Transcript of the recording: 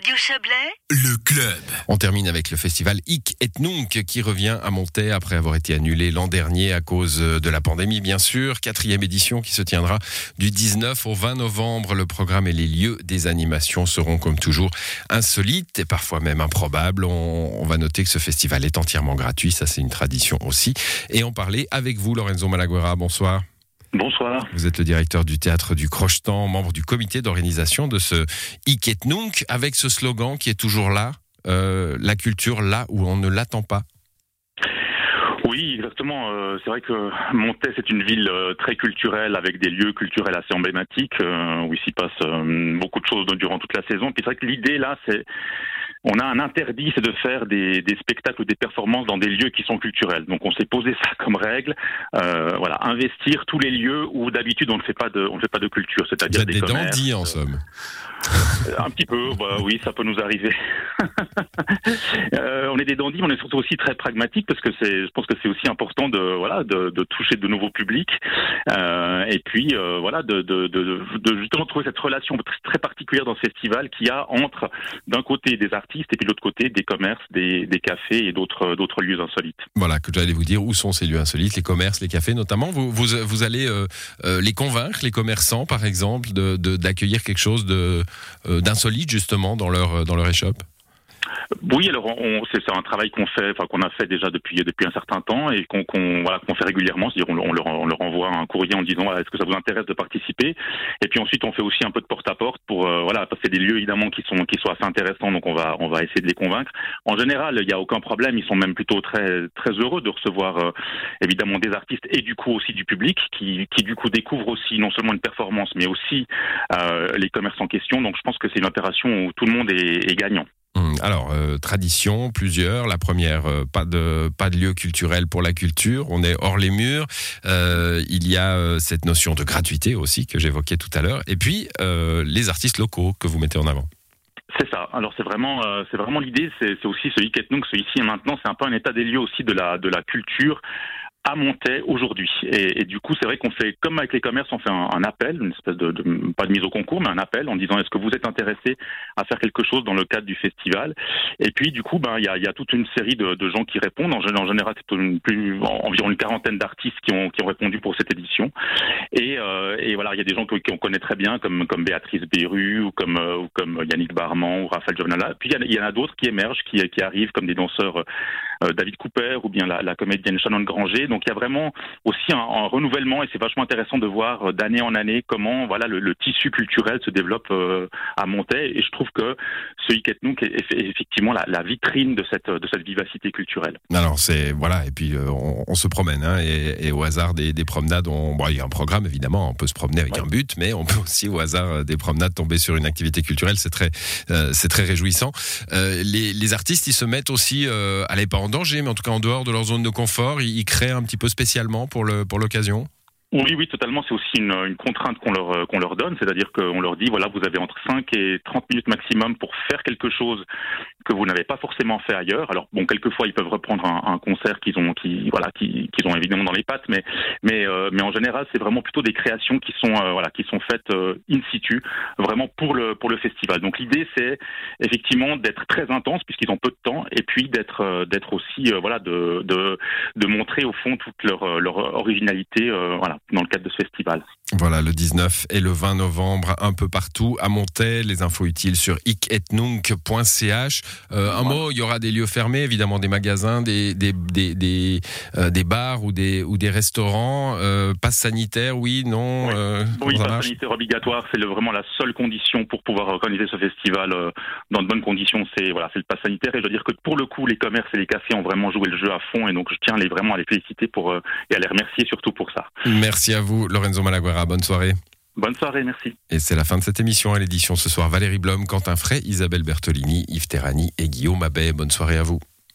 Radio Chablais, Le club. On termine avec le festival Ik et Nunc qui revient à Montaix après avoir été annulé l'an dernier à cause de la pandémie, bien sûr. Quatrième édition qui se tiendra du 19 au 20 novembre. Le programme et les lieux des animations seront comme toujours insolites et parfois même improbables. On, on va noter que ce festival est entièrement gratuit. Ça, c'est une tradition aussi. Et en parler avec vous, Lorenzo Malaguera. Bonsoir. Bonsoir. Vous êtes le directeur du théâtre du Crochetan, membre du comité d'organisation de ce Ik et Nunc, avec ce slogan qui est toujours là, euh, la culture là où on ne l'attend pas. Oui, exactement. Euh, c'est vrai que Montaix, c'est une ville euh, très culturelle avec des lieux culturels assez emblématiques euh, où il s'y passe beaucoup de choses durant toute la saison. Puis c'est vrai que l'idée là, c'est on a un interdit, c'est de faire des, des spectacles ou des performances dans des lieux qui sont culturels. Donc on s'est posé ça comme règle. Euh, voilà, investir tous les lieux où d'habitude on ne fait pas de, on ne fait pas de culture, c'est-à-dire des, des dandys en somme. Euh, Un petit peu, bah oui, ça peut nous arriver. Euh, on est des dandys, mais on est surtout aussi très pragmatiques parce que je pense que c'est aussi important de voilà de, toucher de nouveaux publics euh, et puis euh, voilà de, de, justement trouver cette relation très, particulière dans ce festival qu'il y a entre d'un côté des artistes et puis de l'autre côté des commerces, des, cafés et d'autres d'autres lieux insolites. Voilà, que j'allais vous dire où sont ces lieux insolites, les commerces, les cafés notamment? Vous, vous, vous allez les convaincre, les commerçants par exemple, de- d'accueillir quelque chose de, d'insolite justement dans leur, dans leur échoppe? Oui, alors on, c'est c'est un travail qu'on fait, enfin qu'on a fait déjà depuis depuis un certain temps et qu'on qu'on qu'on fait régulièrement. C'est-à-dire on, leur on leur envoie un courrier en disant est-ce que ça vous intéresse de participer? Et puis ensuite on fait aussi un peu de porte-à-porte pour euh, voilà passer des lieux évidemment qui sont qui sont assez intéressants. Donc on va on va essayer de les convaincre. En général, il n'y a aucun problème. Ils sont même plutôt très très heureux de recevoir euh, évidemment des artistes et du coup aussi du public qui qui du coup découvre aussi non seulement une performance mais aussi euh, les commerces en question. Donc je pense que c'est une opération où tout le monde est gagnant. Alors, euh, tradition, plusieurs. La première, euh, pas de lieu culturel pour la culture. On est hors les murs. Euh, il y a cette notion de gratuité aussi que j'évoquais tout à l'heure. Et puis les artistes locaux que vous mettez en avant. C'est ça. Alors c'est vraiment, l'idée. C'est aussi ce Hiket Nunc, ce ici et maintenant. C'est un peu un état des lieux aussi de la culture à Montaix aujourd'hui. Et, du coup, c'est vrai qu'on fait, comme avec les commerces, on fait un, appel, une espèce de, de- pas de mise au concours, mais un appel en disant est-ce que vous êtes intéressé à faire quelque chose dans le cadre du festival? Et puis, du coup, ben, il y a, y a toute une série de, de gens qui répondent. En, gé- en général, c'est une plus, en- environ une quarantaine d'artistes qui ont, qui ont répondu pour cette édition. Et, euh, et voilà, il y a des gens qu'on connaît très bien, comme, comme Béatrice Beru ou comme, euh, ou comme Yannick Barman ou Raphaël Jovenala. Puis il y en a- d'autres qui émergent, qui, qui arrivent, comme des danseurs David Cooper ou bien la, la comédienne Shannon Granger. Donc il y a vraiment aussi un, un renouvellement et c'est vachement intéressant de voir euh, d'année en année comment voilà le, le tissu culturel se développe euh, à Montaix. Et je trouve que ce Hiket Nunc est, effectivement la, la vitrine de cette, de cette vivacité culturelle. Alors c'est voilà et puis euh, on, on se promène hein, et, et au hasard des, des promenades, on, bon, il y a un programme évidemment, on peut se promener avec Ouais. un but, mais on peut aussi au hasard euh, des promenades tomber sur une activité culturelle, c'est très euh, c'est très réjouissant. Euh, les, les artistes ils se mettent aussi, euh, allez pas danger, mais en tout cas en dehors de leur zone de confort, ils, créent un petit peu spécialement pour le pour l'occasion. Oui, oui, totalement. C'est aussi une, une contrainte qu'on leur, euh, qu'on leur donne, c'est-à-dire qu'on leur dit, voilà, vous avez entre 5 et 30 minutes maximum pour faire quelque chose que vous n'avez pas forcément fait ailleurs. Alors, bon, quelquefois, ils peuvent reprendre un, un concert qu'ils ont, qui, voilà, qui, qu'ils ont évidemment dans les pattes, mais, mais, euh, mais en général, c'est vraiment plutôt des créations qui sont, euh, voilà, qui sont faites euh, in situ, vraiment pour le, pour le festival. Donc, l'idée, c'est effectivement d'être très intense puisqu'ils ont peu de temps, et puis d'être, euh, d'être aussi, euh, voilà, de, de, de montrer au fond toute leur, leur originalité, voilà, dans le cadre de ce festival. Voilà, le 19 et le 20 novembre, un peu partout à Montaix. Les infos utiles sur iketnunk.ch. Euh, un Ouais. mot, il y aura des lieux fermés, évidemment des magasins, des, des, des, des, euh, des bars ou des, ou des restaurants. Euh, passe sanitaire, oui, non Oui. euh, Oui, passe sanitaire obligatoire, c'est vraiment la seule condition pour pouvoir organiser ce festival dans de bonnes conditions. C'est voilà, le pass sanitaire. Et je dois dire que pour le coup, les commerces et les cafés ont vraiment joué le jeu à fond. Et donc, je tiens les, vraiment à les féliciter pour et à les remercier surtout pour ça. Merci à vous, Lorenzo Malaguera. Bonne soirée. Bonne soirée, merci. Et c'est la fin de cette émission. À l'édition ce soir, Valérie Blom, Quentin Fray, Isabelle Bertolini, Yves Terrani et Guillaume Abbé. Bonne soirée à vous.